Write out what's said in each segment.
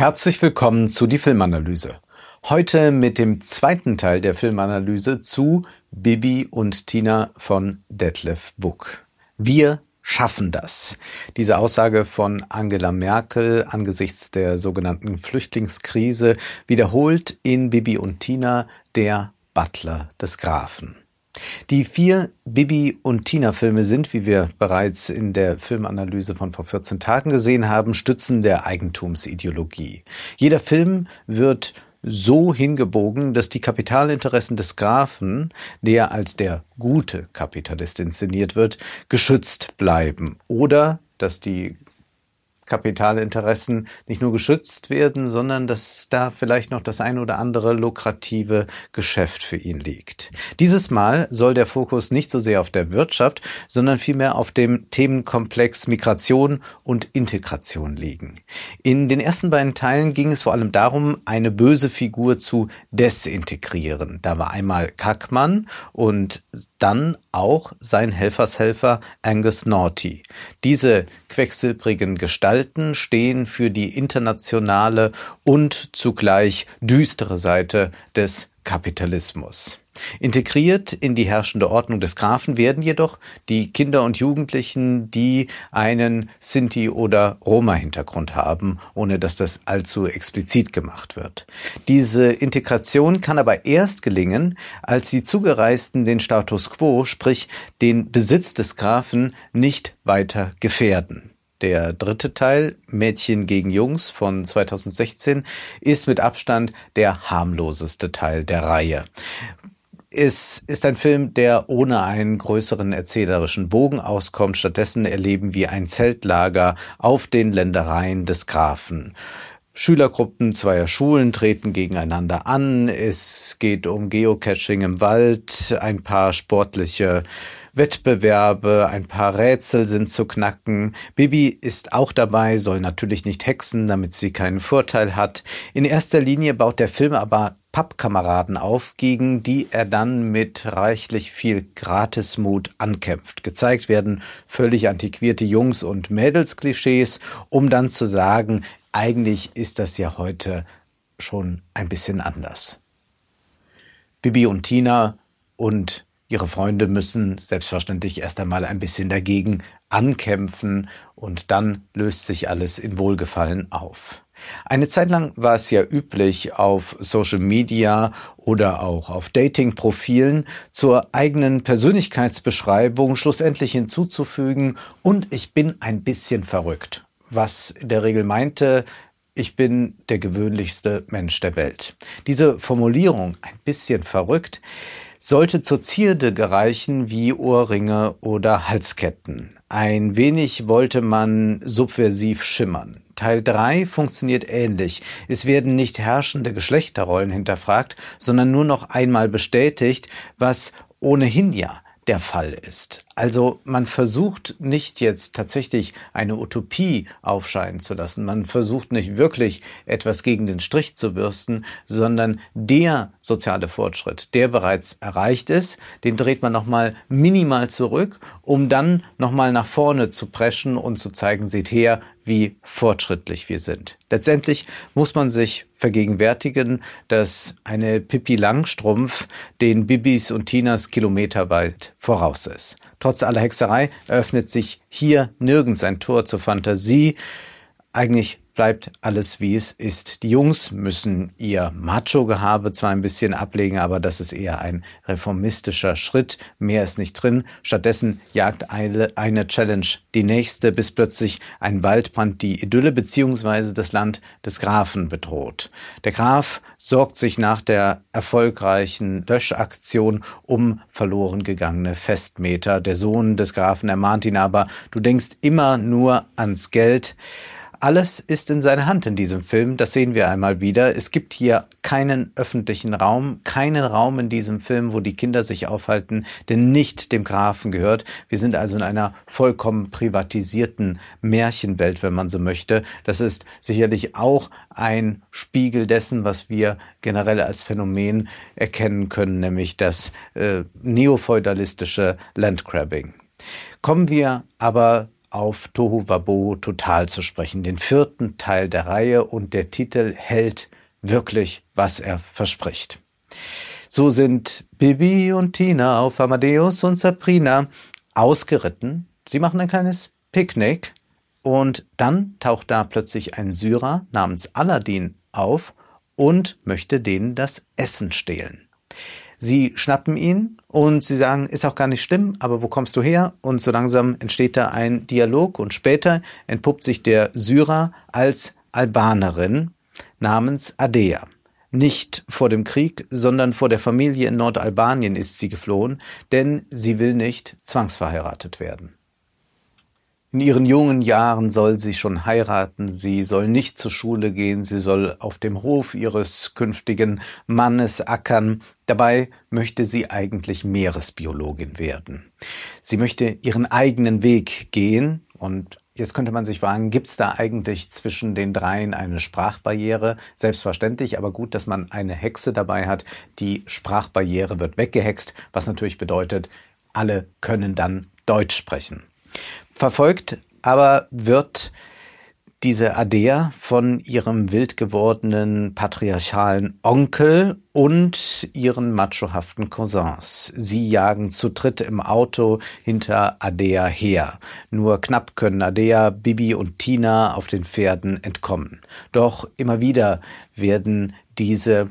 Herzlich willkommen zu die Filmanalyse. Heute mit dem zweiten Teil der Filmanalyse zu Bibi und Tina von Detlef Book. Wir schaffen das. Diese Aussage von Angela Merkel angesichts der sogenannten Flüchtlingskrise wiederholt in Bibi und Tina der Butler des Grafen. Die vier Bibi und Tina Filme sind, wie wir bereits in der Filmanalyse von vor 14 Tagen gesehen haben, Stützen der Eigentumsideologie. Jeder Film wird so hingebogen, dass die Kapitalinteressen des Grafen, der als der gute Kapitalist inszeniert wird, geschützt bleiben oder dass die Kapitalinteressen nicht nur geschützt werden, sondern dass da vielleicht noch das ein oder andere lukrative Geschäft für ihn liegt. Dieses Mal soll der Fokus nicht so sehr auf der Wirtschaft, sondern vielmehr auf dem Themenkomplex Migration und Integration liegen. In den ersten beiden Teilen ging es vor allem darum, eine böse Figur zu desintegrieren. Da war einmal Kackmann und dann auch sein Helfershelfer Angus Naughty. Diese quecksilbrigen Gestalten stehen für die internationale und zugleich düstere Seite des Kapitalismus. Integriert in die herrschende Ordnung des Grafen werden jedoch die Kinder und Jugendlichen, die einen Sinti- oder Roma-Hintergrund haben, ohne dass das allzu explizit gemacht wird. Diese Integration kann aber erst gelingen, als die Zugereisten den Status quo, sprich den Besitz des Grafen, nicht weiter gefährden. Der dritte Teil, Mädchen gegen Jungs von 2016, ist mit Abstand der harmloseste Teil der Reihe. Es ist ein Film, der ohne einen größeren erzählerischen Bogen auskommt. Stattdessen erleben wir ein Zeltlager auf den Ländereien des Grafen. Schülergruppen zweier Schulen treten gegeneinander an. Es geht um Geocaching im Wald, ein paar sportliche Wettbewerbe, ein paar Rätsel sind zu knacken. Bibi ist auch dabei, soll natürlich nicht hexen, damit sie keinen Vorteil hat. In erster Linie baut der Film aber Pappkameraden auf, gegen die er dann mit reichlich viel Gratismut ankämpft. Gezeigt werden völlig antiquierte Jungs- und Mädelsklischees, um dann zu sagen, eigentlich ist das ja heute schon ein bisschen anders. Bibi und Tina und ihre Freunde müssen selbstverständlich erst einmal ein bisschen dagegen ankämpfen und dann löst sich alles in Wohlgefallen auf. Eine Zeit lang war es ja üblich, auf Social Media oder auch auf Dating-Profilen zur eigenen Persönlichkeitsbeschreibung schlussendlich hinzuzufügen und ich bin ein bisschen verrückt, was in der Regel meinte, ich bin der gewöhnlichste Mensch der Welt. Diese Formulierung, ein bisschen verrückt, sollte zur Zierde gereichen wie Ohrringe oder Halsketten. Ein wenig wollte man subversiv schimmern. Teil 3 funktioniert ähnlich. Es werden nicht herrschende Geschlechterrollen hinterfragt, sondern nur noch einmal bestätigt, was ohnehin ja der Fall ist. Also man versucht nicht jetzt tatsächlich eine Utopie aufscheinen zu lassen. Man versucht nicht wirklich etwas gegen den Strich zu bürsten, sondern der soziale Fortschritt, der bereits erreicht ist, den dreht man nochmal minimal zurück, um dann nochmal nach vorne zu preschen und zu zeigen, seht her, wie fortschrittlich wir sind. Letztendlich muss man sich vergegenwärtigen, dass eine Pippi Langstrumpf den Bibis und Tinas kilometerweit voraus ist. Trotz aller Hexerei eröffnet sich hier nirgends ein Tor zur Fantasie. Eigentlich bleibt alles wie es ist. Die Jungs müssen ihr Macho-Gehabe zwar ein bisschen ablegen, aber das ist eher ein reformistischer Schritt. Mehr ist nicht drin. Stattdessen jagt eine, Challenge die nächste, bis plötzlich ein Waldbrand die Idylle bzw. das Land des Grafen bedroht. Der Graf sorgt sich nach der erfolgreichen Löschaktion um verloren gegangene Festmeter. Der Sohn des Grafen ermahnt ihn aber, du denkst immer nur ans Geld. Alles ist in seiner Hand in diesem Film, das sehen wir einmal wieder. Es gibt hier keinen öffentlichen Raum, keinen Raum in diesem Film, wo die Kinder sich aufhalten, der nicht dem Grafen gehört. Wir sind also in einer vollkommen privatisierten Märchenwelt, wenn man so möchte. Das ist sicherlich auch ein Spiegel dessen, was wir generell als Phänomen erkennen können, nämlich das äh, neofeudalistische Landgrabbing. Kommen wir aber auf Tohu Wabo total zu sprechen, den vierten Teil der Reihe und der Titel hält wirklich, was er verspricht. So sind Bibi und Tina auf Amadeus und Sabrina ausgeritten. Sie machen ein kleines Picknick und dann taucht da plötzlich ein Syrer namens Aladdin auf und möchte denen das Essen stehlen. Sie schnappen ihn und sie sagen, ist auch gar nicht schlimm, aber wo kommst du her? Und so langsam entsteht da ein Dialog und später entpuppt sich der Syrer als Albanerin namens Adea. Nicht vor dem Krieg, sondern vor der Familie in Nordalbanien ist sie geflohen, denn sie will nicht zwangsverheiratet werden. In ihren jungen Jahren soll sie schon heiraten, sie soll nicht zur Schule gehen, sie soll auf dem Hof ihres künftigen Mannes ackern. Dabei möchte sie eigentlich Meeresbiologin werden. Sie möchte ihren eigenen Weg gehen und Jetzt könnte man sich fragen, gibt es da eigentlich zwischen den dreien eine Sprachbarriere? Selbstverständlich, aber gut, dass man eine Hexe dabei hat. Die Sprachbarriere wird weggehext, was natürlich bedeutet, alle können dann Deutsch sprechen verfolgt, aber wird diese Adea von ihrem wild gewordenen patriarchalen Onkel und ihren machohaften Cousins. Sie jagen zu dritt im Auto hinter Adea her. Nur knapp können Adea, Bibi und Tina auf den Pferden entkommen. Doch immer wieder werden diese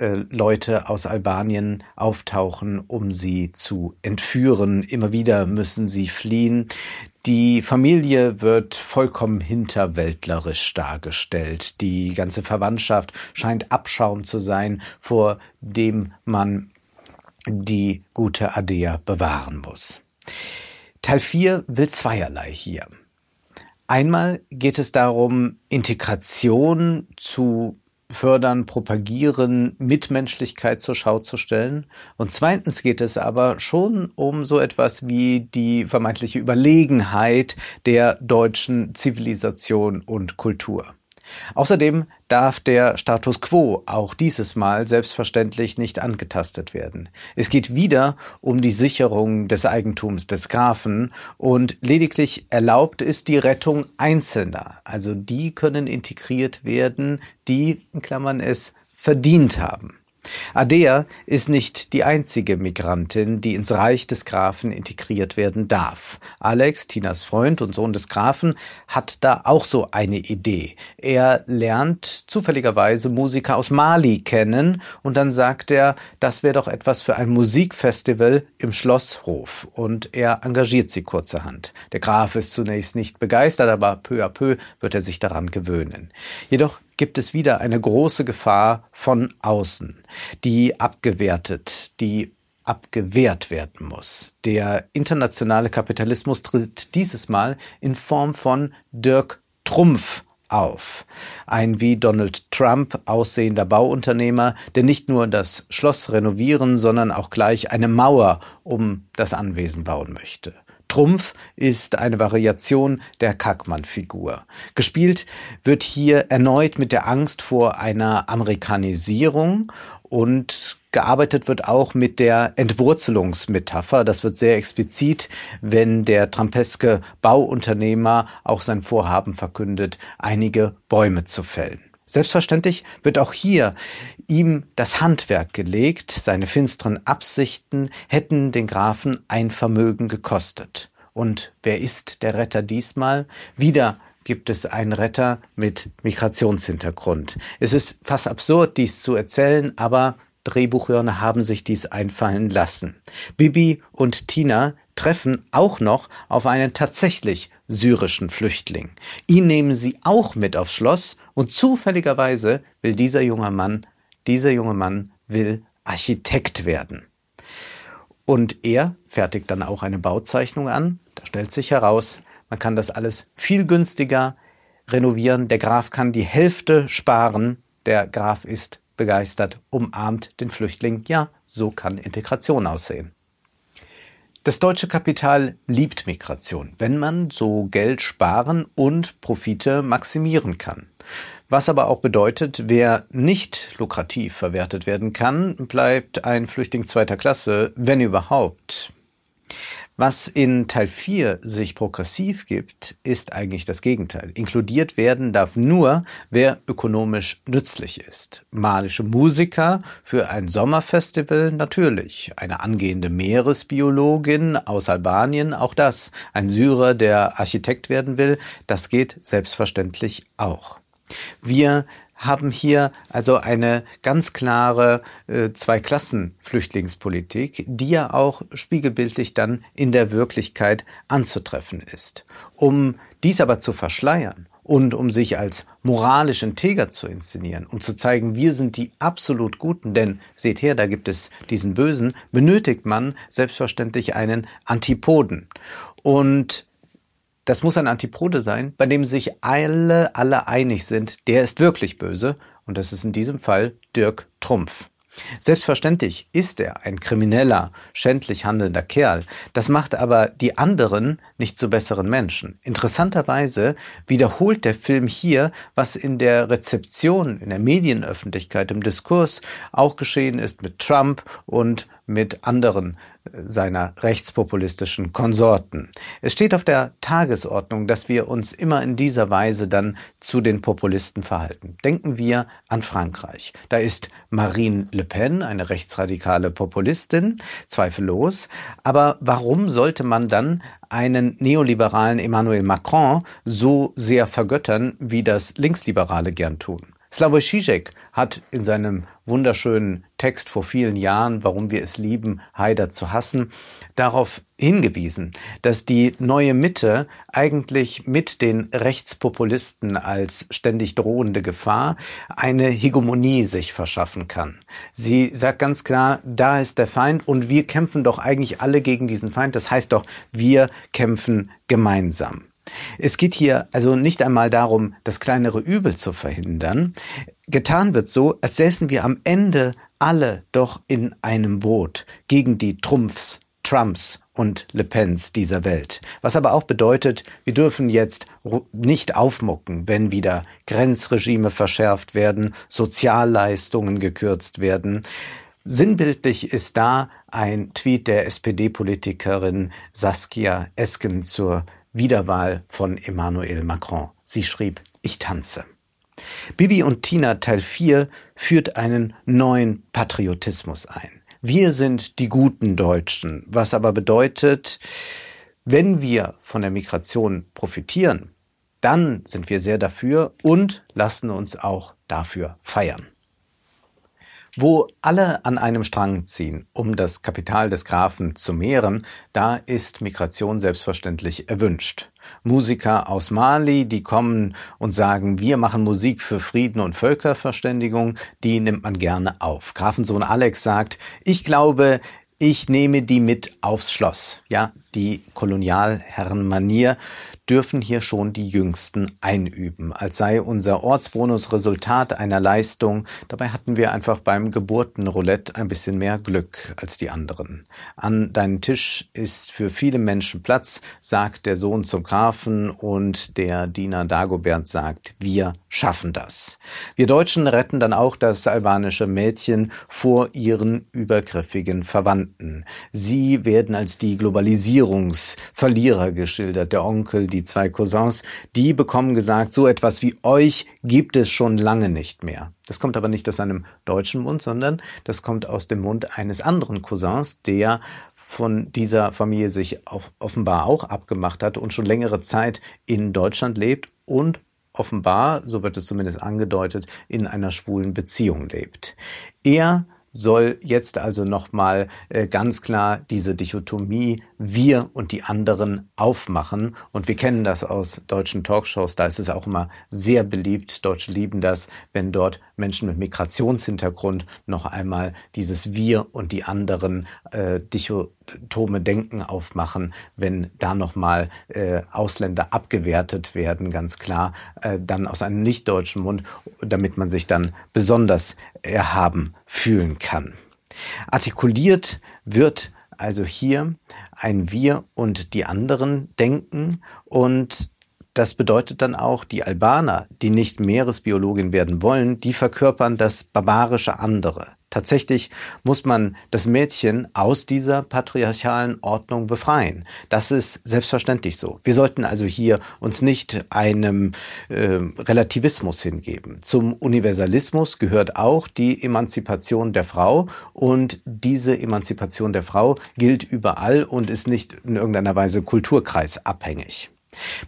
äh, Leute aus Albanien auftauchen, um sie zu entführen. Immer wieder müssen sie fliehen. Die Familie wird vollkommen hinterwäldlerisch dargestellt. Die ganze Verwandtschaft scheint Abschaum zu sein, vor dem man die gute Adea bewahren muss. Teil 4 will zweierlei hier. Einmal geht es darum, Integration zu fördern, propagieren, Mitmenschlichkeit zur Schau zu stellen. Und zweitens geht es aber schon um so etwas wie die vermeintliche Überlegenheit der deutschen Zivilisation und Kultur. Außerdem darf der Status quo auch dieses Mal selbstverständlich nicht angetastet werden. Es geht wieder um die Sicherung des Eigentums des Grafen und lediglich erlaubt ist die Rettung Einzelner. Also die können integriert werden, die, in Klammern es, verdient haben. Adea ist nicht die einzige Migrantin, die ins Reich des Grafen integriert werden darf. Alex, Tinas Freund und Sohn des Grafen, hat da auch so eine Idee. Er lernt zufälligerweise Musiker aus Mali kennen und dann sagt er, das wäre doch etwas für ein Musikfestival im Schlosshof und er engagiert sie kurzerhand. Der Graf ist zunächst nicht begeistert, aber peu à peu wird er sich daran gewöhnen. Jedoch gibt es wieder eine große Gefahr von außen, die abgewertet, die abgewehrt werden muss. Der internationale Kapitalismus tritt dieses Mal in Form von Dirk Trumpf auf. Ein wie Donald Trump aussehender Bauunternehmer, der nicht nur das Schloss renovieren, sondern auch gleich eine Mauer um das Anwesen bauen möchte. Trumpf ist eine Variation der Kackmann-Figur. Gespielt wird hier erneut mit der Angst vor einer Amerikanisierung und gearbeitet wird auch mit der Entwurzelungsmetapher. Das wird sehr explizit, wenn der trampeske Bauunternehmer auch sein Vorhaben verkündet, einige Bäume zu fällen. Selbstverständlich wird auch hier ihm das Handwerk gelegt, seine finsteren Absichten hätten den Grafen ein Vermögen gekostet. Und wer ist der Retter diesmal? Wieder gibt es einen Retter mit Migrationshintergrund. Es ist fast absurd, dies zu erzählen, aber Drehbuchhörner haben sich dies einfallen lassen. Bibi und Tina treffen auch noch auf einen tatsächlich syrischen Flüchtling. Ihn nehmen sie auch mit aufs Schloss und zufälligerweise will dieser junge Mann, dieser junge Mann will Architekt werden. Und er fertigt dann auch eine Bauzeichnung an. Da stellt sich heraus, man kann das alles viel günstiger renovieren. Der Graf kann die Hälfte sparen. Der Graf ist begeistert, umarmt den Flüchtling. Ja, so kann Integration aussehen. Das deutsche Kapital liebt Migration, wenn man so Geld sparen und Profite maximieren kann. Was aber auch bedeutet, wer nicht lukrativ verwertet werden kann, bleibt ein Flüchtling zweiter Klasse, wenn überhaupt. Was in Teil 4 sich progressiv gibt, ist eigentlich das Gegenteil. Inkludiert werden darf nur, wer ökonomisch nützlich ist. Malische Musiker für ein Sommerfestival natürlich. Eine angehende Meeresbiologin aus Albanien, auch das. Ein Syrer, der Architekt werden will, das geht selbstverständlich auch. Wir haben hier also eine ganz klare äh, Zwei-Klassen-Flüchtlingspolitik, die ja auch spiegelbildlich dann in der Wirklichkeit anzutreffen ist. Um dies aber zu verschleiern und um sich als moralisch integer zu inszenieren und zu zeigen, wir sind die absolut Guten, denn seht her, da gibt es diesen Bösen, benötigt man selbstverständlich einen Antipoden. Und das muss ein Antipode sein, bei dem sich alle, alle einig sind, der ist wirklich böse. Und das ist in diesem Fall Dirk Trumpf. Selbstverständlich ist er ein krimineller, schändlich handelnder Kerl. Das macht aber die anderen nicht zu besseren Menschen. Interessanterweise wiederholt der Film hier, was in der Rezeption, in der Medienöffentlichkeit, im Diskurs auch geschehen ist mit Trump und mit anderen seiner rechtspopulistischen Konsorten. Es steht auf der Tagesordnung, dass wir uns immer in dieser Weise dann zu den Populisten verhalten. Denken wir an Frankreich. Da ist Marine Le Pen, eine rechtsradikale Populistin, zweifellos. Aber warum sollte man dann einen neoliberalen Emmanuel Macron so sehr vergöttern, wie das Linksliberale gern tun? Slavoj Žižek hat in seinem wunderschönen Text vor vielen Jahren, warum wir es lieben, Haider zu hassen, darauf hingewiesen, dass die neue Mitte eigentlich mit den Rechtspopulisten als ständig drohende Gefahr eine Hegemonie sich verschaffen kann. Sie sagt ganz klar, da ist der Feind und wir kämpfen doch eigentlich alle gegen diesen Feind. Das heißt doch, wir kämpfen gemeinsam. Es geht hier also nicht einmal darum, das kleinere Übel zu verhindern. Getan wird so, als säßen wir am Ende alle doch in einem Boot gegen die Trumpfs, Trumps und Le Pens dieser Welt. Was aber auch bedeutet, wir dürfen jetzt nicht aufmucken, wenn wieder Grenzregime verschärft werden, Sozialleistungen gekürzt werden. Sinnbildlich ist da ein Tweet der SPD-Politikerin Saskia Esken zur Wiederwahl von Emmanuel Macron. Sie schrieb, ich tanze. Bibi und Tina Teil 4 führt einen neuen Patriotismus ein. Wir sind die guten Deutschen, was aber bedeutet, wenn wir von der Migration profitieren, dann sind wir sehr dafür und lassen uns auch dafür feiern. Wo alle an einem Strang ziehen, um das Kapital des Grafen zu mehren, da ist Migration selbstverständlich erwünscht. Musiker aus Mali, die kommen und sagen, wir machen Musik für Frieden und Völkerverständigung, die nimmt man gerne auf. Grafensohn Alex sagt, ich glaube, ich nehme die mit aufs Schloss. Ja, die Kolonialherrenmanier dürfen hier schon die Jüngsten einüben, als sei unser Ortsbonus Resultat einer Leistung. Dabei hatten wir einfach beim Geburtenroulette ein bisschen mehr Glück als die anderen. An deinem Tisch ist für viele Menschen Platz, sagt der Sohn zum Grafen und der Diener Dagobert sagt, wir schaffen das. Wir Deutschen retten dann auch das albanische Mädchen vor ihren übergriffigen Verwandten. Sie werden als die Globalisierungsverlierer geschildert, der Onkel, die die zwei Cousins, die bekommen gesagt, so etwas wie euch gibt es schon lange nicht mehr. Das kommt aber nicht aus einem deutschen Mund, sondern das kommt aus dem Mund eines anderen Cousins, der von dieser Familie sich offenbar auch abgemacht hat und schon längere Zeit in Deutschland lebt und offenbar, so wird es zumindest angedeutet, in einer schwulen Beziehung lebt. Er soll jetzt also nochmal äh, ganz klar diese Dichotomie wir und die anderen aufmachen. Und wir kennen das aus deutschen Talkshows, da ist es auch immer sehr beliebt. Deutsche lieben das, wenn dort Menschen mit Migrationshintergrund noch einmal dieses wir und die anderen äh, dichotome Denken aufmachen, wenn da nochmal äh, Ausländer abgewertet werden, ganz klar, äh, dann aus einem nicht-deutschen Mund, damit man sich dann besonders erhaben fühlen kann. Artikuliert wird also hier ein Wir und die anderen denken und das bedeutet dann auch, die Albaner, die nicht Meeresbiologin werden wollen, die verkörpern das barbarische andere. Tatsächlich muss man das Mädchen aus dieser patriarchalen Ordnung befreien. Das ist selbstverständlich so. Wir sollten also hier uns nicht einem äh, Relativismus hingeben. Zum Universalismus gehört auch die Emanzipation der Frau und diese Emanzipation der Frau gilt überall und ist nicht in irgendeiner Weise kulturkreisabhängig.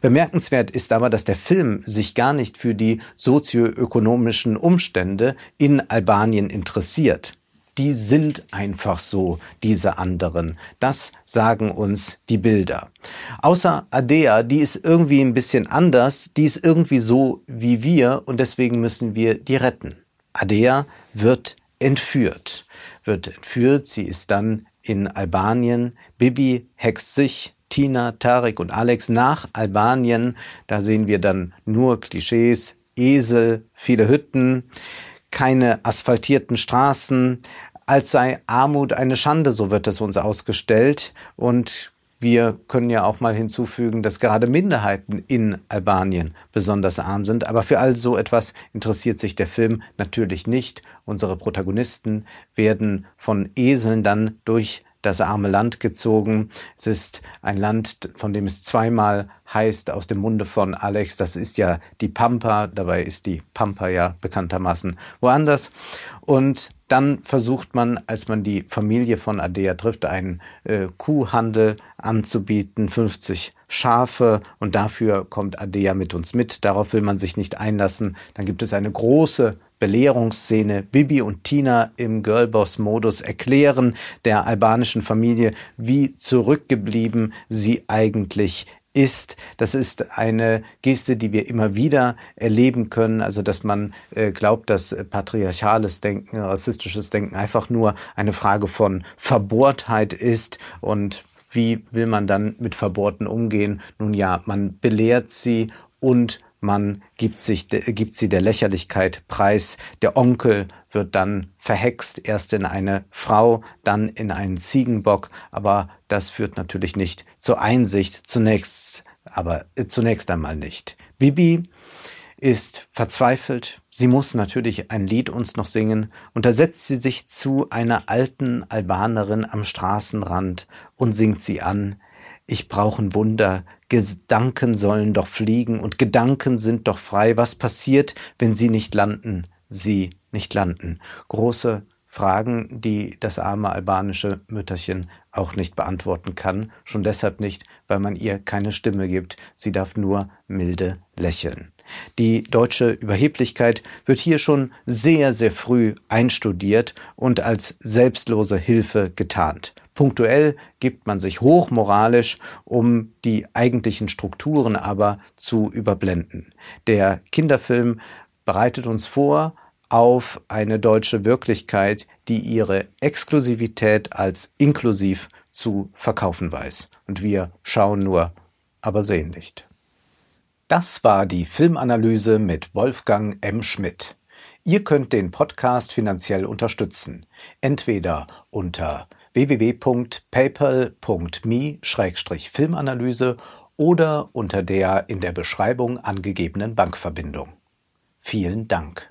Bemerkenswert ist aber, dass der Film sich gar nicht für die sozioökonomischen Umstände in Albanien interessiert. Die sind einfach so, diese anderen. Das sagen uns die Bilder. Außer Adea, die ist irgendwie ein bisschen anders, die ist irgendwie so wie wir und deswegen müssen wir die retten. Adea wird entführt. Wird entführt, sie ist dann in Albanien. Bibi hext sich Tina, Tarek und Alex nach Albanien. Da sehen wir dann nur Klischees, Esel, viele Hütten, keine asphaltierten Straßen, als sei Armut eine Schande, so wird es uns ausgestellt. Und wir können ja auch mal hinzufügen, dass gerade Minderheiten in Albanien besonders arm sind. Aber für all so etwas interessiert sich der Film natürlich nicht. Unsere Protagonisten werden von Eseln dann durch das arme Land gezogen. Es ist ein Land, von dem es zweimal heißt aus dem Munde von Alex, das ist ja die Pampa, dabei ist die Pampa ja bekanntermaßen woanders. Und dann versucht man, als man die Familie von Adea trifft, einen äh, Kuhhandel anzubieten, 50 Schafe und dafür kommt Adea mit uns mit. Darauf will man sich nicht einlassen. Dann gibt es eine große Belehrungsszene. Bibi und Tina im Girlboss-Modus erklären der albanischen Familie, wie zurückgeblieben sie eigentlich ist. Das ist eine Geste, die wir immer wieder erleben können. Also, dass man äh, glaubt, dass patriarchales Denken, rassistisches Denken einfach nur eine Frage von Verbohrtheit ist und wie will man dann mit Verbohrten umgehen? Nun ja, man belehrt sie und man gibt, sich, gibt sie der Lächerlichkeit preis. Der Onkel wird dann verhext, erst in eine Frau, dann in einen Ziegenbock, aber das führt natürlich nicht zur Einsicht, zunächst, aber äh, zunächst einmal nicht. Bibi ist verzweifelt. Sie muss natürlich ein Lied uns noch singen, und da setzt sie sich zu einer alten Albanerin am Straßenrand und singt sie an. Ich brauche ein Wunder, Gedanken sollen doch fliegen und Gedanken sind doch frei. Was passiert, wenn sie nicht landen? Sie nicht landen. Große Fragen, die das arme albanische Mütterchen auch nicht beantworten kann, schon deshalb nicht, weil man ihr keine Stimme gibt, sie darf nur milde lächeln. Die deutsche Überheblichkeit wird hier schon sehr, sehr früh einstudiert und als selbstlose Hilfe getarnt. Punktuell gibt man sich hochmoralisch, um die eigentlichen Strukturen aber zu überblenden. Der Kinderfilm bereitet uns vor auf eine deutsche Wirklichkeit, die ihre Exklusivität als inklusiv zu verkaufen weiß. Und wir schauen nur, aber sehen nicht. Das war die Filmanalyse mit Wolfgang M. Schmidt. Ihr könnt den Podcast finanziell unterstützen. Entweder unter www.paypal.me-filmanalyse oder unter der in der Beschreibung angegebenen Bankverbindung. Vielen Dank.